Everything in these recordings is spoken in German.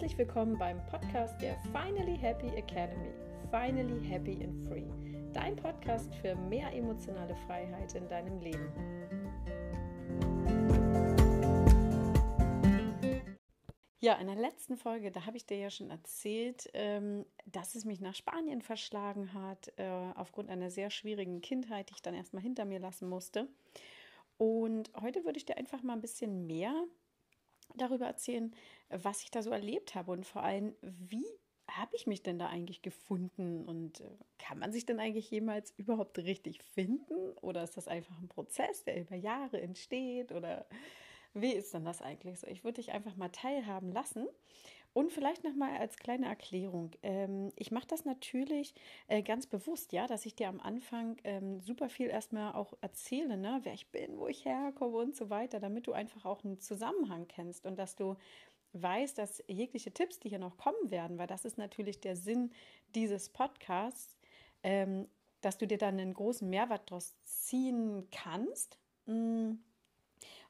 Herzlich willkommen beim Podcast der Finally Happy Academy. Finally Happy and Free. Dein Podcast für mehr emotionale Freiheit in deinem Leben. Ja, in der letzten Folge, da habe ich dir ja schon erzählt, ähm, dass es mich nach Spanien verschlagen hat, äh, aufgrund einer sehr schwierigen Kindheit, die ich dann erstmal hinter mir lassen musste. Und heute würde ich dir einfach mal ein bisschen mehr darüber erzählen, was ich da so erlebt habe und vor allem, wie habe ich mich denn da eigentlich gefunden und äh, kann man sich denn eigentlich jemals überhaupt richtig finden oder ist das einfach ein Prozess, der über Jahre entsteht oder wie ist denn das eigentlich so? Ich würde dich einfach mal teilhaben lassen. Und vielleicht nochmal als kleine Erklärung. Ähm, ich mache das natürlich äh, ganz bewusst, ja, dass ich dir am Anfang ähm, super viel erstmal auch erzähle, ne, wer ich bin, wo ich herkomme und so weiter, damit du einfach auch einen Zusammenhang kennst und dass du weißt, dass jegliche Tipps, die hier noch kommen werden, weil das ist natürlich der Sinn dieses Podcasts, ähm, dass du dir dann einen großen Mehrwert daraus ziehen kannst. Mm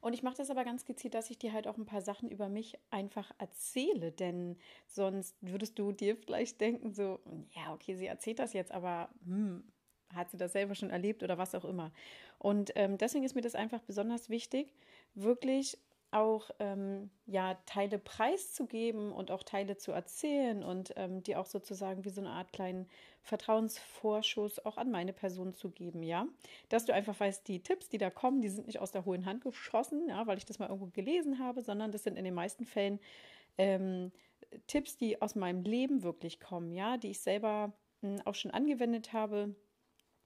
und ich mache das aber ganz gezielt, dass ich dir halt auch ein paar Sachen über mich einfach erzähle, denn sonst würdest du dir vielleicht denken, so, ja, okay, sie erzählt das jetzt, aber hm, hat sie das selber schon erlebt oder was auch immer. Und ähm, deswegen ist mir das einfach besonders wichtig, wirklich auch ähm, ja Teile preiszugeben und auch Teile zu erzählen und ähm, die auch sozusagen wie so eine Art kleinen Vertrauensvorschuss auch an meine Person zu geben, ja, dass du einfach weißt, die Tipps, die da kommen, die sind nicht aus der hohen Hand geschossen, ja, weil ich das mal irgendwo gelesen habe, sondern das sind in den meisten Fällen ähm, Tipps, die aus meinem Leben wirklich kommen, ja, die ich selber mh, hm, auch schon angewendet habe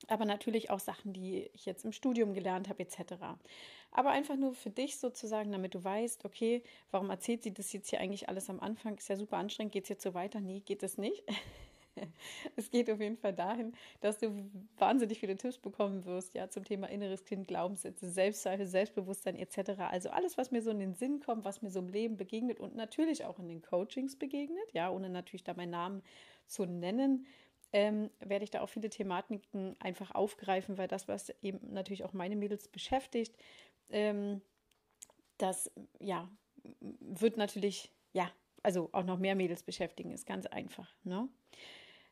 aber natürlich auch Sachen, die ich jetzt im Studium gelernt habe, etc. Aber einfach nur für dich sozusagen, damit du weißt, okay, warum erzählt sie das jetzt hier eigentlich alles am Anfang? Ist ja super anstrengend, geht es jetzt so weiter? Nee, geht es nicht. es geht auf jeden Fall dahin, dass du wahnsinnig viele Tipps bekommen wirst, ja, zum Thema inneres Kind, Glaubenssätze, Selbstzweifel, Selbstbewusstsein etc. Also alles, was mir so in den Sinn kommt, was mir so im Leben begegnet und natürlich auch in den Coachings begegnet, ja, ohne natürlich da meinen Namen zu nennen, ähm, werde ich da auch viele Thematiken einfach aufgreifen, weil das, was eben natürlich auch meine Mädels beschäftigt, ähm, das ja wird natürlich ja also auch noch mehr Mädels beschäftigen, ist ganz einfach. Ne?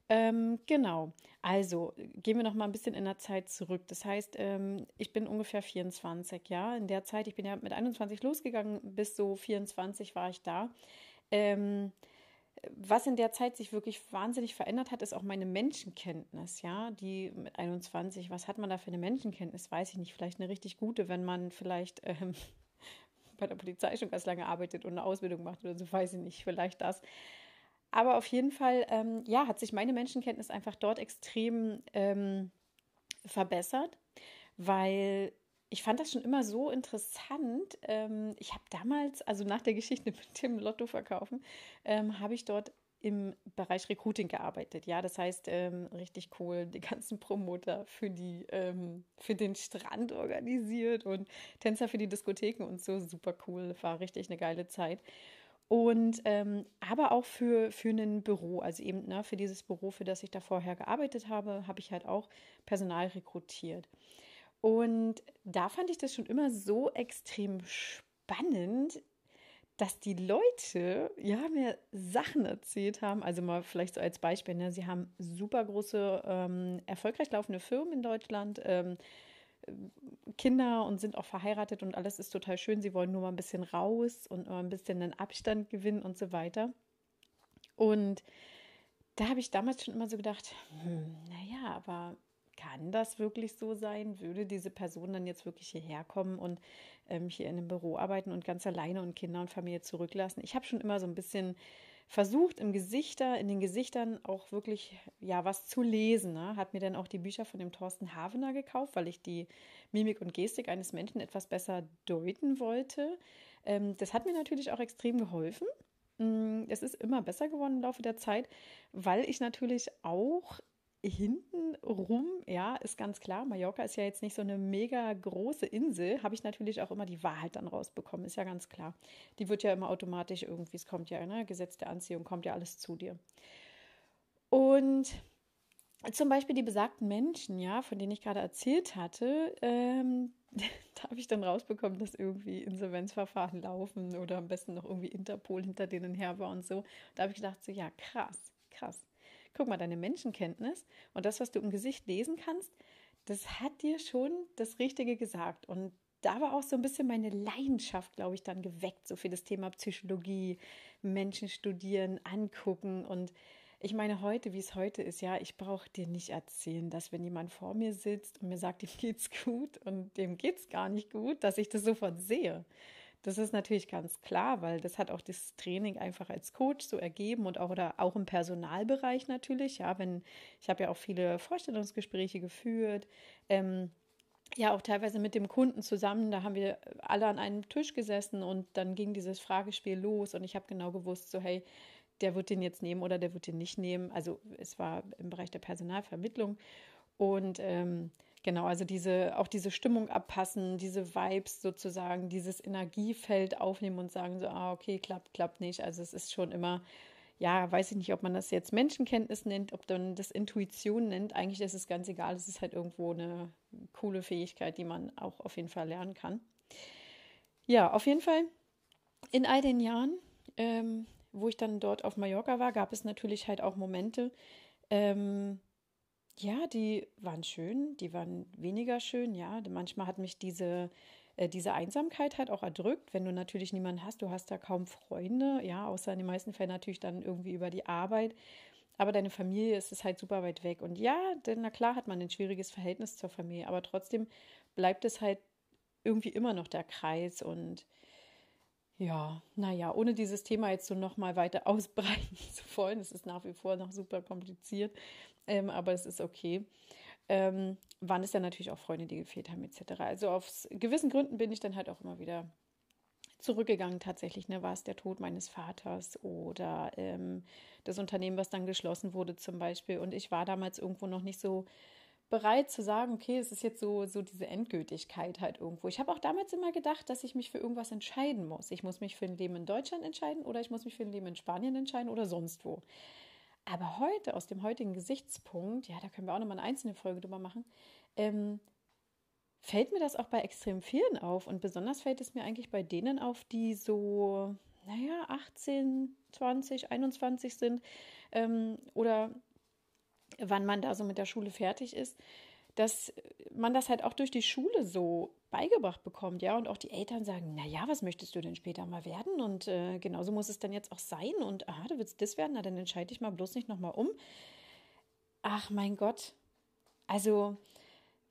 Ähm, genau, also gehen wir noch mal ein bisschen in der Zeit zurück. Das heißt, ähm, ich bin ungefähr 24, ja. In der Zeit, ich bin ja mit 21 losgegangen, bis so 24 war ich da. Ähm, was in der Zeit sich wirklich wahnsinnig verändert hat, ist auch meine Menschenkenntnis, ja, die mit 21, was hat man da für eine Menschenkenntnis, weiß ich nicht, vielleicht eine richtig gute, wenn man vielleicht ähm, bei der Polizei schon ganz lange arbeitet und eine Ausbildung macht oder so, weiß ich nicht, vielleicht das. Aber auf jeden Fall, ähm, ja, hat sich meine Menschenkenntnis einfach dort extrem ähm, verbessert, weil ich fand das schon immer so interessant. Ähm, ich habe damals, also nach der Geschichte mit dem Lotto verkaufen, ähm, habe ich dort im Bereich Recruiting gearbeitet. Ja, das heißt, ähm, richtig cool, die ganzen Promoter für, die, für den Strand organisiert und Tänzer für die Diskotheken und so. Super cool, war richtig eine geile Zeit. Und ähm, aber auch für, für ein Büro, also eben ne, für dieses Büro, für das ich da vorher gearbeitet habe, habe ich halt auch Personal rekrutiert. Und da fand ich das schon immer so extrem spannend, dass die Leute ja mir Sachen erzählt haben. Also mal vielleicht so als Beispiel, ne? sie haben super große, ähm, erfolgreich laufende Firmen in Deutschland. Ähm, Kinder und sind auch verheiratet und alles ist total schön. Sie wollen nur mal ein bisschen raus und mal ein bisschen einen Abstand gewinnen und so weiter. Und da habe ich damals schon immer so gedacht, hm, naja, aber kann das wirklich so sein? Würde diese Person dann jetzt wirklich hierher kommen und ähm, hier in einem Büro arbeiten und ganz alleine und Kinder und Familie zurücklassen? Ich habe schon immer so ein bisschen versucht, im Gesichter, in den Gesichtern auch wirklich ja was zu lesen. Ne? Hat mir dann auch die Bücher von dem Thorsten Havener gekauft, weil ich die Mimik und Gestik eines Menschen etwas besser deuten wollte. Ähm, das hat mir natürlich auch extrem geholfen. Mm, es ist immer besser geworden im Laufe der Zeit, weil ich natürlich auch hinten rum, ja, ist ganz klar, Mallorca ist ja jetzt nicht so eine mega große Insel, habe ich natürlich auch immer die Wahrheit dann rausbekommen, ist ja ganz klar. Die wird ja immer automatisch irgendwie, es kommt ja, ne, Gesetz der Anziehung, kommt ja alles zu dir. Und zum Beispiel die besagten Menschen, ja, von denen ich gerade erzählt hatte, ähm, da habe ich dann rausbekommen, dass irgendwie Insolvenzverfahren laufen oder am besten noch irgendwie Interpol hinter denen her war und so. Da habe ich gedacht, so ja, krass, krass. Guck mal, deine Menschenkenntnis und das, was du im Gesicht lesen kannst, das hat dir schon das Richtige gesagt. Und da war auch so ein bisschen meine Leidenschaft, glaube ich, dann geweckt, so für das Thema Psychologie, Menschen studieren, angucken und ich meine, heute, wie es heute ist, ja, ich brauche dir nicht erzählen, dass wenn jemand vor mir sitzt und mir sagt, ihm geht's gut und dem geht's gar nicht gut, dass ich das sofort sehe. Das ist natürlich ganz klar, weil das hat auch das Training einfach als Coach so ergeben und auch oder auch im Personalbereich natürlich. Ja, wenn ich habe ja auch viele Vorstellungsgespräche geführt, ähm, ja auch teilweise mit dem Kunden zusammen. Da haben wir alle an einem Tisch gesessen und dann ging dieses Fragespiel los und ich habe genau gewusst, so hey, der wird den jetzt nehmen oder der wird den nicht nehmen. Also es war im Bereich der Personalvermittlung und ähm, genau, also diese auch diese Stimmung abpassen, diese Vibes sozusagen, dieses Energiefeld aufnehmen und sagen so, ah okay, klappt, klappt nicht. Also es ist schon immer ja, weiß ich nicht, ob man das jetzt Menschenkenntnis nennt, ob man das Intuition nennt. Eigentlich ist es ganz egal. Es ist halt irgendwo eine coole Fähigkeit, die man auch auf jeden Fall lernen kann. Ja, auf jeden Fall in all den Jahren ähm, wo ich dann dort auf Mallorca war, gab es natürlich halt auch Momente, ähm, ja, die waren schön, die waren weniger schön, ja. Manchmal hat mich diese, äh, diese Einsamkeit halt auch erdrückt, wenn du natürlich niemanden hast, du hast da kaum Freunde, ja, außer in den meisten Fällen natürlich dann irgendwie über die Arbeit. Aber deine Familie ist es halt super weit weg. Und ja, denn na klar hat man ein schwieriges Verhältnis zur Familie, aber trotzdem bleibt es halt irgendwie immer noch der Kreis und ja, naja, ohne dieses Thema jetzt so nochmal weiter ausbreiten zu wollen, es ist nach wie vor noch super kompliziert, ähm, aber es ist okay. Ähm, waren es ja natürlich auch Freunde, die gefehlt haben, etc. Also aus gewissen Gründen bin ich dann halt auch immer wieder zurückgegangen. Tatsächlich, ne, war es der Tod meines Vaters oder ähm, das Unternehmen, was dann geschlossen wurde, zum Beispiel. Und ich war damals irgendwo noch nicht so bereit zu sagen, okay, es ist jetzt so, so diese Endgültigkeit halt irgendwo. Ich habe auch damals immer gedacht, dass ich mich für irgendwas entscheiden muss. Ich muss mich für ein Leben in Deutschland entscheiden oder ich muss mich für ein Leben in Spanien entscheiden oder sonst wo. Aber heute, aus dem heutigen Gesichtspunkt, ja, da können wir auch nochmal eine einzelne Folge drüber machen, ähm, fällt mir das auch bei extrem vielen auf. Und besonders fällt es mir eigentlich bei denen auf, die so, naja, 18, 20, 21 sind ähm, oder wann man da so mit der Schule fertig ist, dass man das halt auch durch die Schule so beigebracht bekommt, ja, und auch die Eltern sagen, na ja, was möchtest du denn später mal werden? Und äh, genauso muss es dann jetzt auch sein. Und aha, du willst das werden, na dann entscheide ich mal bloß nicht nochmal um. Ach mein Gott, also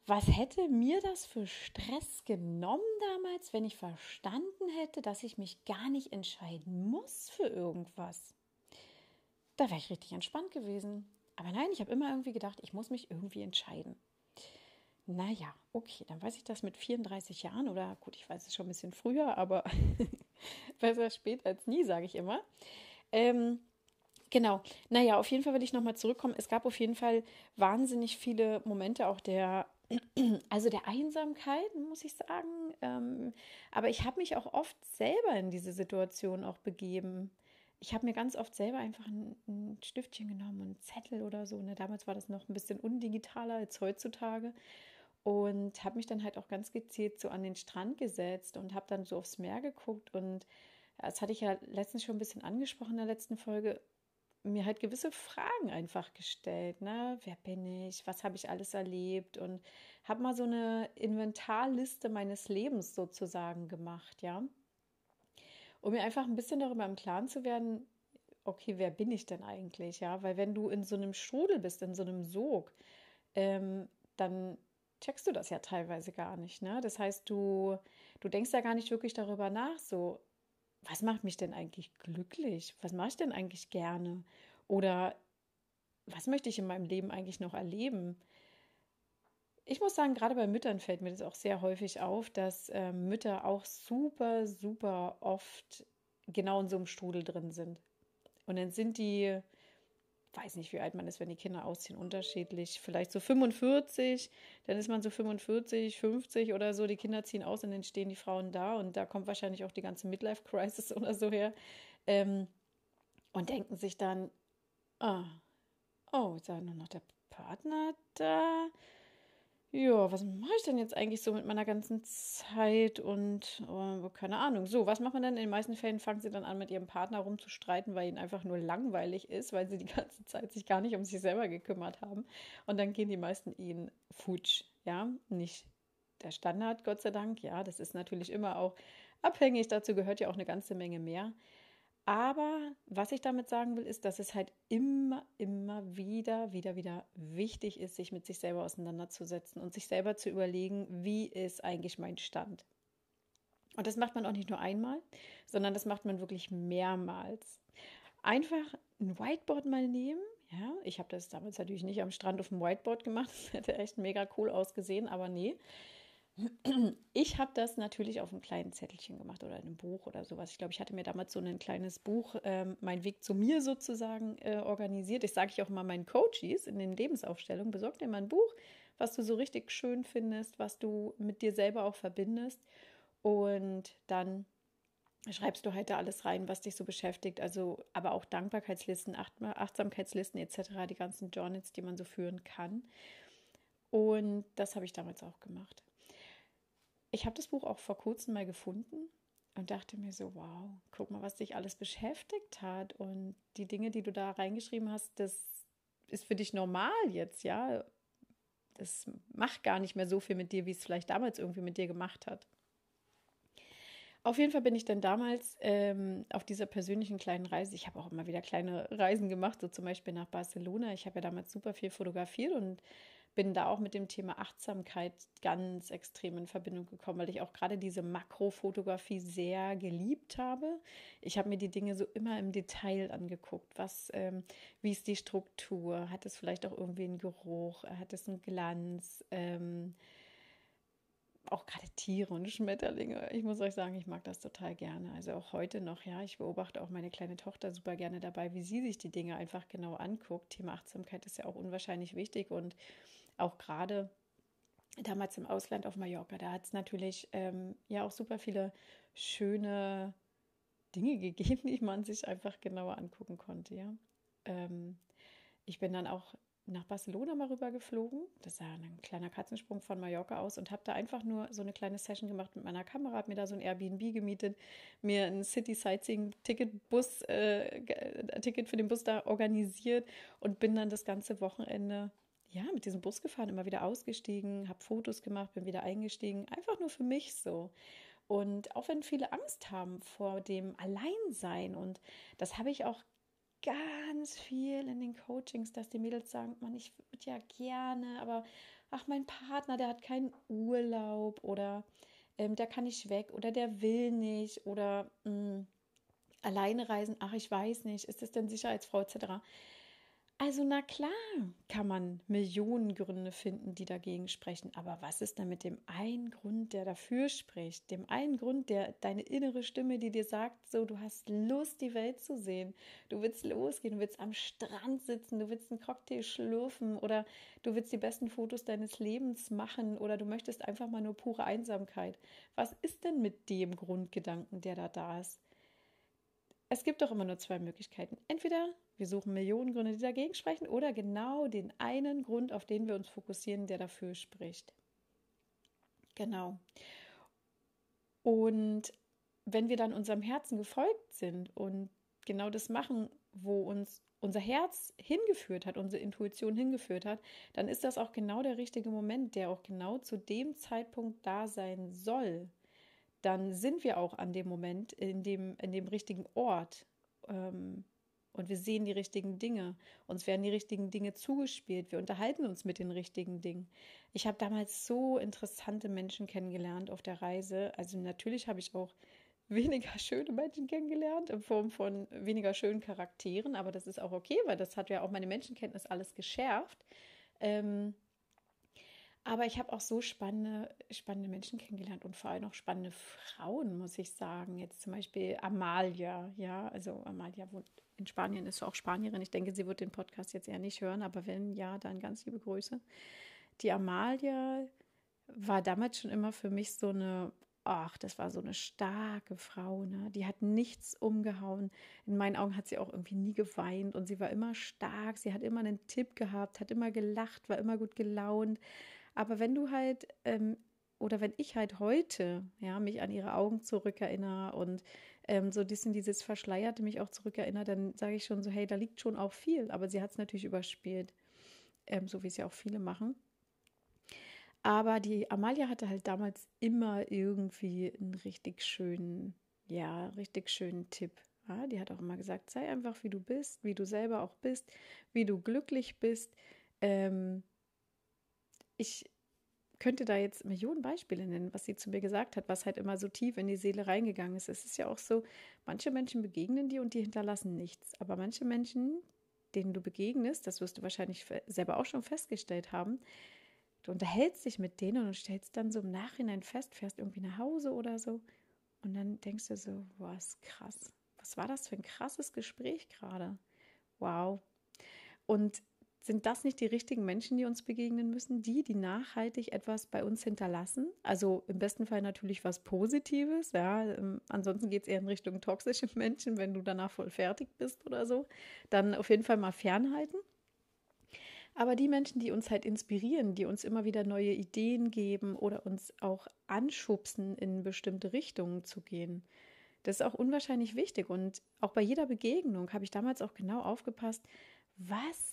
was hätte mir das für Stress genommen damals, wenn ich verstanden hätte, dass ich mich gar nicht entscheiden muss für irgendwas? Da wäre ich richtig entspannt gewesen. Aber nein, ich habe immer irgendwie gedacht, ich muss mich irgendwie entscheiden. Naja, okay, dann weiß ich das mit 34 Jahren oder gut, ich weiß es schon ein bisschen früher, aber besser spät als nie, sage ich immer. Ähm, genau, naja, auf jeden Fall will ich nochmal zurückkommen. Es gab auf jeden Fall wahnsinnig viele Momente auch der, also der Einsamkeit, muss ich sagen. Ähm, aber ich habe mich auch oft selber in diese Situation auch begeben ich habe mir ganz oft selber einfach ein, ein, Stiftchen genommen und einen Zettel oder so. Ne? Damals war das noch ein bisschen undigitaler als heutzutage. Und habe mich dann halt auch ganz gezielt so an den Strand gesetzt und habe dann so aufs Meer geguckt. Und das hatte ich ja letztens schon ein bisschen angesprochen in der letzten Folge, mir halt gewisse Fragen einfach gestellt. Ne? Wer bin ich? Was habe ich alles erlebt? Und habe mal so eine Inventarliste meines Lebens sozusagen gemacht, ja um mir einfach ein bisschen darüber im Klaren zu werden, okay, wer bin ich denn eigentlich? Ja, weil wenn du in so einem Strudel bist, in so einem Sog, ähm, dann checkst du das ja teilweise gar nicht. Ne? Das heißt, du, du denkst ja gar nicht wirklich darüber nach, so, was macht mich denn eigentlich glücklich? Was mache ich denn eigentlich gerne? Oder was möchte ich in meinem Leben eigentlich noch erleben? Ich muss sagen, gerade bei Müttern fällt mir das auch sehr häufig auf, dass äh, Mütter auch super, super oft genau in so einem Strudel drin sind. Und dann sind die, weiß nicht, wie alt man ist, wenn die Kinder ausziehen, unterschiedlich. Vielleicht so 45, dann ist man so 45, 50 oder so. Die Kinder ziehen aus und dann stehen die Frauen da und da kommt wahrscheinlich auch die ganze Midlife-Crisis oder so her. Ähm, und denken sich dann, ah, oh, jetzt war nur noch der Partner da. Ja, was mache ich denn jetzt eigentlich so mit meiner ganzen Zeit und oh, keine Ahnung. So, was macht man denn? In den meisten Fällen fangen sie dann an, mit ihrem Partner rumzustreiten, weil ihnen einfach nur langweilig ist, weil sie die ganze Zeit sich gar nicht um sich selber gekümmert haben. Und dann gehen die meisten ihnen futsch. Ja, nicht der Standard, Gott sei Dank. Ja, das ist natürlich immer auch abhängig. Dazu gehört ja auch eine ganze Menge mehr. Aber was ich damit sagen will, ist, dass es halt immer, immer wieder, wieder, wieder wichtig ist, sich mit sich selber auseinanderzusetzen und sich selber zu überlegen, wie ist eigentlich mein Stand. Und das macht man auch nicht nur einmal, sondern das macht man wirklich mehrmals. Einfach ein Whiteboard mal nehmen. Ja, ich habe das damals natürlich nicht am Strand auf dem Whiteboard gemacht. Das hätte echt mega cool ausgesehen, aber nee. Ich habe das natürlich auf einem kleinen Zettelchen gemacht oder in einem Buch oder sowas. Ich glaube, ich hatte mir damals so ein kleines Buch, ähm, mein Weg zu mir sozusagen, äh, organisiert. Ich sage ich auch immer meinen Coaches in den Lebensaufstellungen, besorg dir mal ein Buch, was du so richtig schön findest, was du mit dir selber auch verbindest. Und dann schreibst du halt da alles rein, was dich so beschäftigt. Also, aber auch Dankbarkeitslisten, Achtsamkeitslisten etc., die ganzen Journals, die man so führen kann. Und das habe ich damals auch gemacht ich habe das Buch auch vor kurzem mal gefunden und dachte mir so, wow, guck mal, was dich alles beschäftigt hat und die Dinge, die du da reingeschrieben hast, das ist für dich normal jetzt, ja. Das macht gar nicht mehr so viel mit dir, wie es vielleicht damals irgendwie mit dir gemacht hat. Auf jeden Fall bin ich dann damals ähm, auf dieser persönlichen kleinen Reise, ich habe auch immer wieder kleine Reisen gemacht, so zum Beispiel nach Barcelona. Ich habe ja damals super viel fotografiert und bin da auch mit dem Thema Achtsamkeit ganz extrem in Verbindung gekommen, weil ich auch gerade diese Makrofotografie sehr geliebt habe. Ich habe mir die Dinge so immer im Detail angeguckt. Was, ähm, wie ist die Struktur? Hat es vielleicht auch irgendwie einen Geruch? Hat es einen Glanz? Ähm, auch gerade Tiere und Schmetterlinge. Ich muss euch sagen, ich mag das total gerne. Also auch heute noch, ja. Ich beobachte auch meine kleine Tochter super gerne dabei, wie sie sich die Dinge einfach genau anguckt. Thema Achtsamkeit ist ja auch unwahrscheinlich wichtig und auch gerade damals im Ausland auf Mallorca, da hat es natürlich ähm, ja auch super viele schöne Dinge gegeben, die man sich einfach genauer angucken konnte, ja. Ähm, ich bin dann auch nach Barcelona mal rüber geflogen. Das war ein kleiner Katzensprung von Mallorca aus und habe da einfach nur so eine kleine Session gemacht mit meiner Kamera, habe mir da so ein Airbnb gemietet, mir ein City Sightseeing Ticket Bus äh, Ticket für den Bus da organisiert und bin dann das ganze Wochenende ja, mit diesem Bus gefahren, immer wieder ausgestiegen, habe Fotos gemacht, bin wieder eingestiegen, einfach nur für mich so. Und auch wenn viele Angst haben vor dem Alleinsein, und das habe ich auch ganz viel in den Coachings, dass die Mädels sagen, man, ich würde ja gerne, aber ach, mein Partner, der hat keinen Urlaub oder ähm, der kann nicht weg oder der will nicht oder mh, mm, alleine reisen, ach, ich weiß nicht, ist das denn Sicherheitsfrau etc. Also na klar, kann man Millionen Gründe finden, die dagegen sprechen. Aber was ist denn mit dem einen Grund, der dafür spricht? Dem einen Grund, der deine innere Stimme, die dir sagt, so du hast Lust, die Welt zu sehen. Du willst losgehen, du willst am Strand sitzen, du willst einen Cocktail schlürfen oder du willst die besten Fotos deines Lebens machen oder du möchtest einfach mal nur pure Einsamkeit. Was ist denn mit dem Grundgedanken, der da da ist? Es gibt doch immer nur zwei Möglichkeiten. Entweder wir suchen Millionen Gründe, die dagegen sprechen, oder genau den einen Grund, auf den wir uns fokussieren, der dafür spricht. Genau. Und wenn wir dann unserem Herzen gefolgt sind und genau das machen, wo uns unser Herz hingeführt hat, unsere Intuition hingeführt hat, dann ist das auch genau der richtige Moment, der auch genau zu dem Zeitpunkt da sein soll dann sind wir auch an dem Moment in dem, in dem richtigen Ort. Ähm, und wir sehen die richtigen Dinge. Uns werden die richtigen Dinge zugespielt. Wir unterhalten uns mit den richtigen Dingen. Ich habe damals so interessante Menschen kennengelernt auf der Reise. Also natürlich habe ich auch weniger schöne Menschen kennengelernt in Form von weniger schönen Charakteren, aber das ist auch okay, weil das hat ja auch meine Menschenkenntnis alles geschärft. Ähm, aber ich habe auch so spannende, spannende Menschen kennengelernt und vor allem auch spannende Frauen, muss ich sagen. Jetzt zum Beispiel Amalia, ja, also Amalia wohnt in Spanien, ist auch Spanierin. Ich denke, sie wird den Podcast jetzt eher nicht hören, aber wenn ja, dann ganz liebe Grüße. Die Amalia war damals schon immer für mich so eine ach, das war so eine starke Frau, ne? Die hat nichts umgehauen. In meinen Augen hat sie auch irgendwie nie geweint und sie war immer stark. Sie hat immer einen Tipp gehabt, hat immer gelacht, war immer gut gelaunt. Aber wenn du halt ähm, oder wenn ich halt heute ja mich an ihre Augen zurückerinnere und ähm, so ein bisschen dieses Verschleierte mich auch zurückerinnere, dann sage ich schon so, hey, da liegt schon auch viel. Aber sie hat es natürlich überspielt, ähm, so wie es ja auch viele machen. Aber die Amalia hatte halt damals immer irgendwie einen richtig schönen, ja, richtig schönen Tipp. Ja, die hat auch immer gesagt, sei einfach wie du bist, wie du selber auch bist, wie du glücklich bist. Ähm, ich könnte da jetzt Millionen Beispiele nennen, was sie zu mir gesagt hat, was halt immer so tief in die Seele reingegangen ist. Es ist ja auch so, manche Menschen begegnen dir und die hinterlassen nichts. Aber manche Menschen, denen du begegnest, das wirst du wahrscheinlich selber auch schon festgestellt haben, Du unterhältst dich mit denen und stellst dann so im Nachhinein fest, fährst irgendwie nach Hause oder so. Und dann denkst du so, ist krass. Was war das für ein krasses Gespräch gerade? Wow. Und sind das nicht die richtigen Menschen, die uns begegnen müssen? Die, die nachhaltig etwas bei uns hinterlassen? Also im besten Fall natürlich was Positives. Ja, ähm, ansonsten geht es eher in Richtung toxische Menschen, wenn du danach voll fertig bist oder so. Dann auf jeden Fall mal fernhalten. Aber die Menschen, die uns halt inspirieren, die uns immer wieder neue Ideen geben oder uns auch anschubsen, in bestimmte Richtungen zu gehen, das ist auch unwahrscheinlich wichtig. Und auch bei jeder Begegnung habe ich damals auch genau aufgepasst, was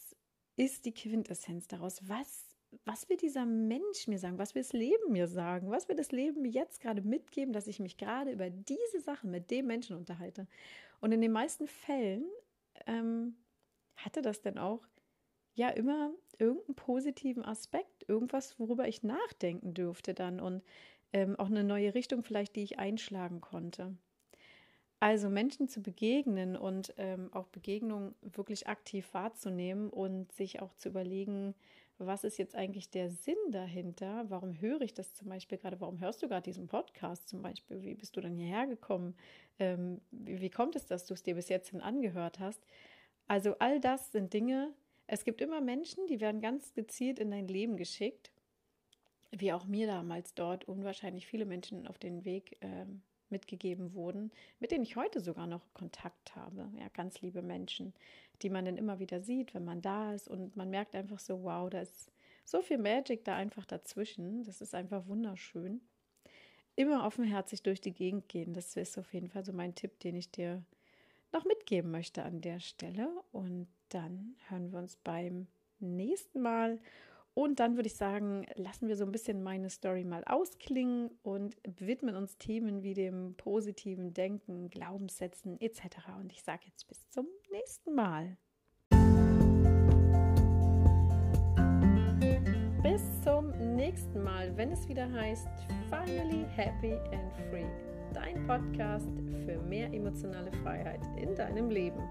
ist die Quintessenz daraus? Was, was will dieser Mensch mir sagen? Was will das Leben mir sagen? Was will das Leben mir jetzt gerade mitgeben, dass ich mich gerade über diese Sachen mit dem Menschen unterhalte? Und in den meisten Fällen ähm, hatte das dann auch ja immer irgendeinen positiven Aspekt, irgendwas, worüber ich nachdenken dürfte dann und ähm, auch eine neue Richtung vielleicht, die ich einschlagen konnte. Also Menschen zu begegnen und ähm, auch Begegnungen wirklich aktiv wahrzunehmen und sich auch zu überlegen, was ist jetzt eigentlich der Sinn dahinter? Warum höre ich das zum Beispiel gerade? Warum hörst du gerade diesen Podcast zum Beispiel? Wie bist du dann hierher gekommen? Ähm, wie, wie kommt es, dass du es dir bis jetzt hin angehört hast? Also all das sind Dinge, es gibt immer Menschen, die werden ganz gezielt in dein Leben geschickt, wie auch mir damals dort unwahrscheinlich viele Menschen auf den Weg äh, mitgegeben wurden, mit denen ich heute sogar noch Kontakt habe. Ja, ganz liebe Menschen, die man dann immer wieder sieht, wenn man da ist und man merkt einfach so, wow, da ist so viel Magic da einfach dazwischen. Das ist einfach wunderschön. Immer offenherzig durch die Gegend gehen, das ist auf jeden Fall so mein Tipp, den ich dir noch mitgeben möchte an der Stelle. Und dann hören wir uns beim nächsten Mal. Und dann würde ich sagen, lassen wir so ein bisschen meine Story mal ausklingen und widmen uns Themen wie dem positiven Denken, Glaubenssätzen etc. Und ich sage jetzt bis zum nächsten Mal. Bis zum nächsten Mal, wenn es wieder heißt Finally Happy and Free. Dein Podcast für mehr emotionale Freiheit in deinem Leben.